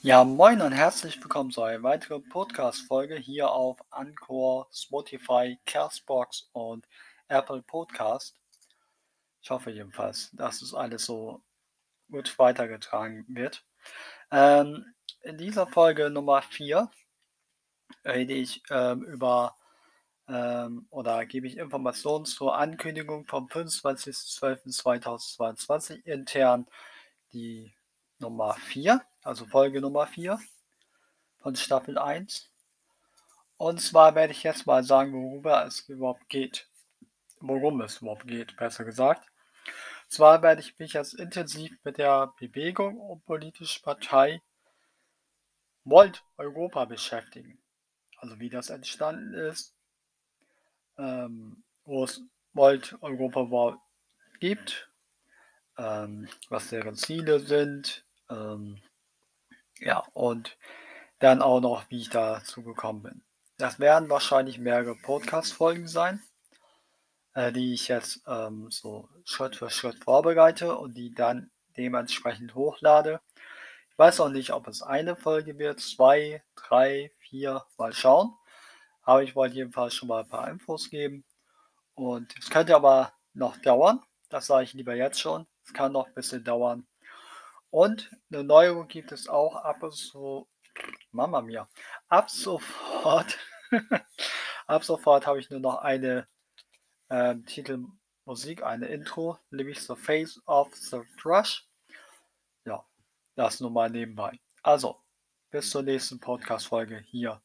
Ja, moin und herzlich willkommen zu einer weiteren Podcast-Folge hier auf Anchor, Spotify, Castbox und Apple Podcast. Ich hoffe jedenfalls, dass es alles so gut weitergetragen wird. Ähm, in dieser Folge Nummer 4 rede ich ähm, über ähm, oder gebe ich Informationen zur Ankündigung vom 25.12.2022 intern die Nummer 4 also Folge Nummer 4 von Staffel 1. Und zwar werde ich jetzt mal sagen, worüber es überhaupt geht. Worum es überhaupt geht, besser gesagt. Zwar werde ich mich jetzt intensiv mit der Bewegung und politischen Partei Volt Europa beschäftigen. Also wie das entstanden ist, ähm, wo es Volt Europa gibt, ähm, was deren Ziele sind, ähm, ja, und dann auch noch, wie ich dazu gekommen bin. Das werden wahrscheinlich mehrere Podcast-Folgen sein, äh, die ich jetzt ähm, so Schritt für Schritt vorbereite und die dann dementsprechend hochlade. Ich weiß auch nicht, ob es eine Folge wird, zwei, drei, vier, mal schauen. Aber ich wollte jedenfalls schon mal ein paar Infos geben. Und es könnte aber noch dauern. Das sage ich lieber jetzt schon. Es kann noch ein bisschen dauern. Und eine Neuerung gibt es auch ab so, Mama mia, ab sofort, ab sofort habe ich nur noch eine äh, Titelmusik, eine Intro, nämlich The Face of the Thrush. Ja, das nur mal nebenbei. Also, bis zur nächsten Podcast-Folge hier